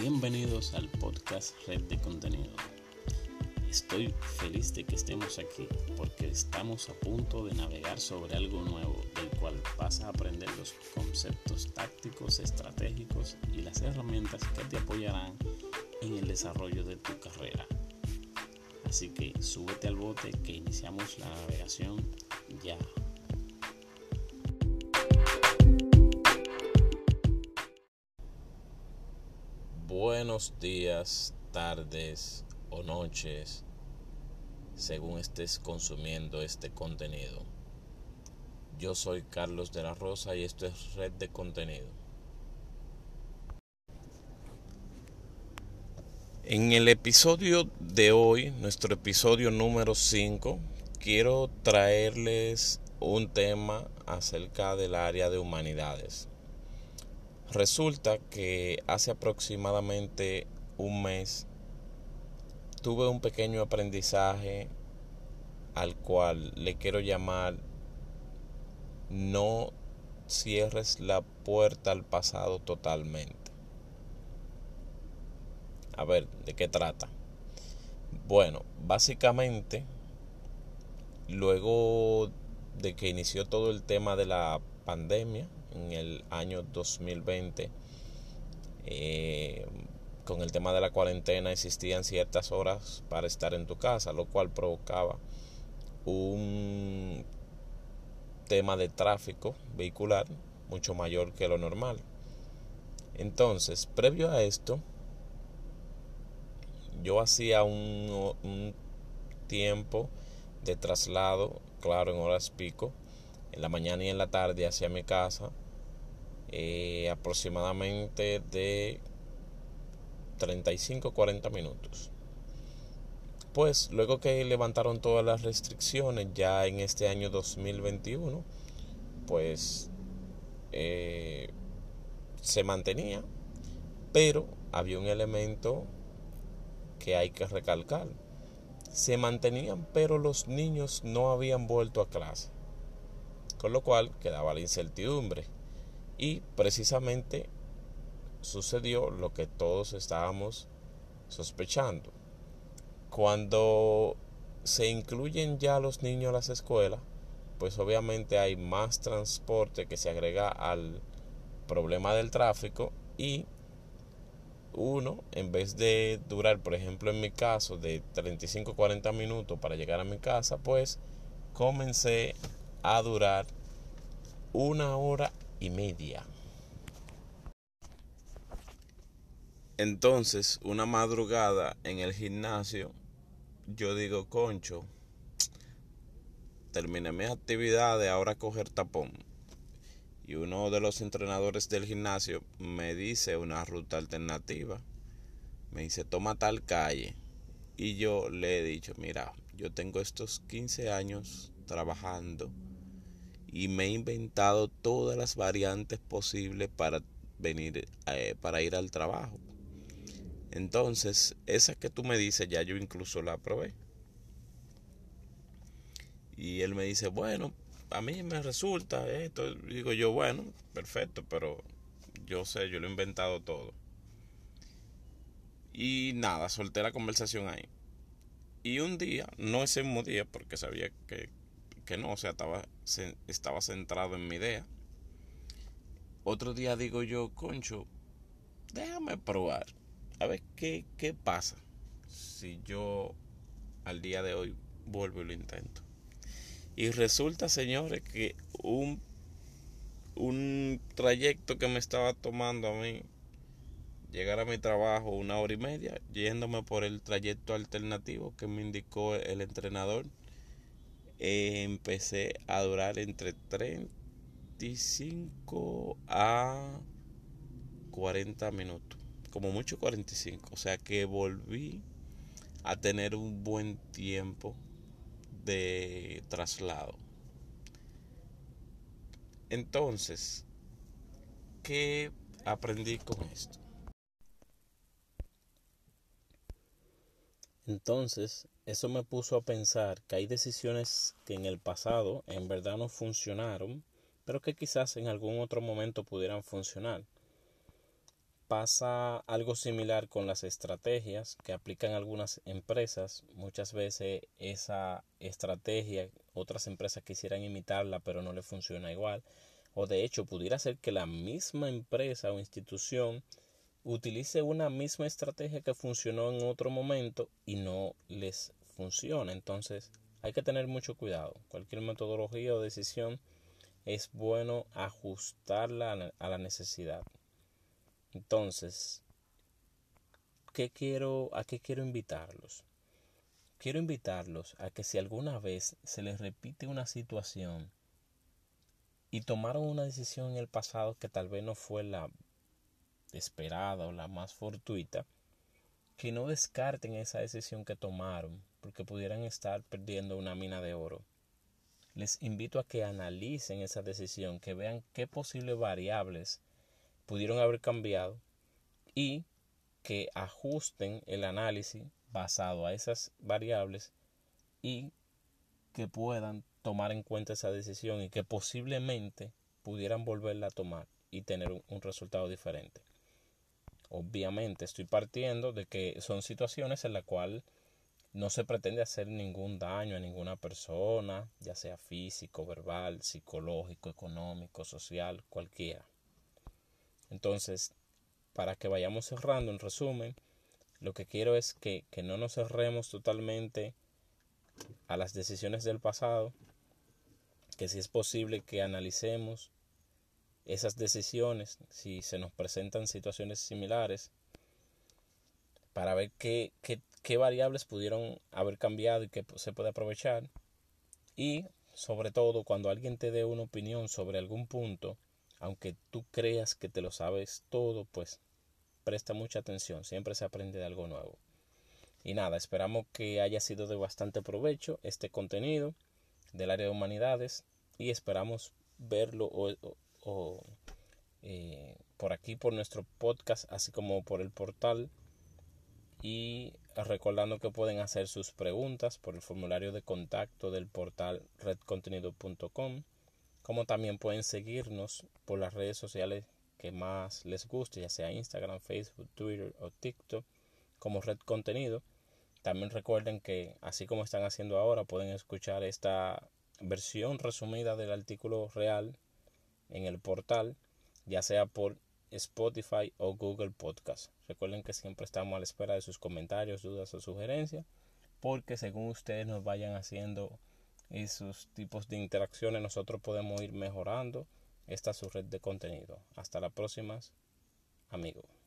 Bienvenidos al podcast Red de Contenido. Estoy feliz de que estemos aquí porque estamos a punto de navegar sobre algo nuevo del cual vas a aprender los conceptos tácticos, estratégicos y las herramientas que te apoyarán en el desarrollo de tu carrera. Así que súbete al bote que iniciamos la navegación ya. Días, tardes o noches, según estés consumiendo este contenido. Yo soy Carlos de la Rosa y esto es Red de Contenido. En el episodio de hoy, nuestro episodio número 5, quiero traerles un tema acerca del área de humanidades. Resulta que hace aproximadamente un mes tuve un pequeño aprendizaje al cual le quiero llamar no cierres la puerta al pasado totalmente. A ver, ¿de qué trata? Bueno, básicamente, luego de que inició todo el tema de la pandemia, en el año 2020 eh, con el tema de la cuarentena existían ciertas horas para estar en tu casa, lo cual provocaba un tema de tráfico vehicular mucho mayor que lo normal. Entonces, previo a esto, yo hacía un, un tiempo de traslado, claro, en horas pico, en la mañana y en la tarde hacia mi casa eh, aproximadamente de 35-40 minutos. Pues luego que levantaron todas las restricciones ya en este año 2021, pues eh, se mantenía, pero había un elemento que hay que recalcar. Se mantenían, pero los niños no habían vuelto a clase con lo cual quedaba la incertidumbre. Y precisamente sucedió lo que todos estábamos sospechando. Cuando se incluyen ya los niños a las escuelas, pues obviamente hay más transporte que se agrega al problema del tráfico y uno, en vez de durar, por ejemplo, en mi caso, de 35-40 minutos para llegar a mi casa, pues comencé a durar una hora y media. Entonces, una madrugada en el gimnasio, yo digo, concho, terminé mis actividades, ahora coger tapón. Y uno de los entrenadores del gimnasio me dice una ruta alternativa. Me dice, toma tal calle. Y yo le he dicho, mira, yo tengo estos 15 años trabajando y me he inventado todas las variantes posibles para venir eh, para ir al trabajo. Entonces, esa que tú me dices, ya yo incluso la probé. Y él me dice, bueno, a mí me resulta esto. digo yo, bueno, perfecto, pero yo sé, yo lo he inventado todo. Y nada, solté la conversación ahí. Y un día, no ese mismo día, porque sabía que, que no, o sea, estaba, estaba centrado en mi idea. Otro día digo yo, concho, déjame probar, a ver qué, qué pasa si yo al día de hoy vuelvo y lo intento. Y resulta, señores, que un, un trayecto que me estaba tomando a mí llegar a mi trabajo una hora y media, yéndome por el trayecto alternativo que me indicó el entrenador, empecé a durar entre 35 a 40 minutos, como mucho 45, o sea que volví a tener un buen tiempo de traslado. Entonces, ¿qué aprendí con esto? Entonces, eso me puso a pensar que hay decisiones que en el pasado en verdad no funcionaron, pero que quizás en algún otro momento pudieran funcionar. Pasa algo similar con las estrategias que aplican algunas empresas. Muchas veces esa estrategia otras empresas quisieran imitarla pero no le funciona igual. O de hecho pudiera ser que la misma empresa o institución utilice una misma estrategia que funcionó en otro momento y no les funciona. Entonces hay que tener mucho cuidado. Cualquier metodología o decisión es bueno ajustarla a la necesidad. Entonces, ¿qué quiero, ¿a qué quiero invitarlos? Quiero invitarlos a que si alguna vez se les repite una situación y tomaron una decisión en el pasado que tal vez no fue la esperada o la más fortuita, que no descarten esa decisión que tomaron, porque pudieran estar perdiendo una mina de oro. Les invito a que analicen esa decisión, que vean qué posibles variables pudieron haber cambiado y que ajusten el análisis basado a esas variables y que puedan tomar en cuenta esa decisión y que posiblemente pudieran volverla a tomar y tener un, resultado diferente. Obviamente estoy partiendo de que son situaciones en las cuales no se pretende hacer ningún daño a ninguna persona, ya sea físico, verbal, psicológico, económico, social, cualquiera. Entonces, para que vayamos cerrando, en resumen, lo que quiero es que, que no nos cerremos totalmente a las decisiones del pasado, que si es posible que analicemos esas decisiones, si se nos presentan situaciones similares, para ver qué, qué, qué variables pudieron haber cambiado y qué se puede aprovechar. Y sobre todo cuando alguien te dé una opinión sobre algún punto, aunque tú creas que te lo sabes todo, pues presta mucha atención, siempre se aprende de algo nuevo. Y nada, esperamos que haya sido de bastante provecho este contenido del área de humanidades y esperamos verlo eh, por aquí por nuestro podcast, así como por el portal. Y recordando que pueden hacer sus preguntas por el formulario de contacto del portal redcontenido.com como también pueden seguirnos por las redes sociales que más les guste, ya sea Instagram, Facebook, Twitter o TikTok, como Red Contenido. También recuerden que, así como están haciendo ahora, pueden escuchar esta versión resumida del artículo real en el portal, ya sea por Spotify o Google Podcast. Recuerden que siempre estamos a la espera de sus comentarios, dudas o sugerencias, porque según ustedes nos vayan haciendo esos tipos de interacciones nosotros podemos ir mejorando esta su red de contenido. Hasta la próxima, amigos.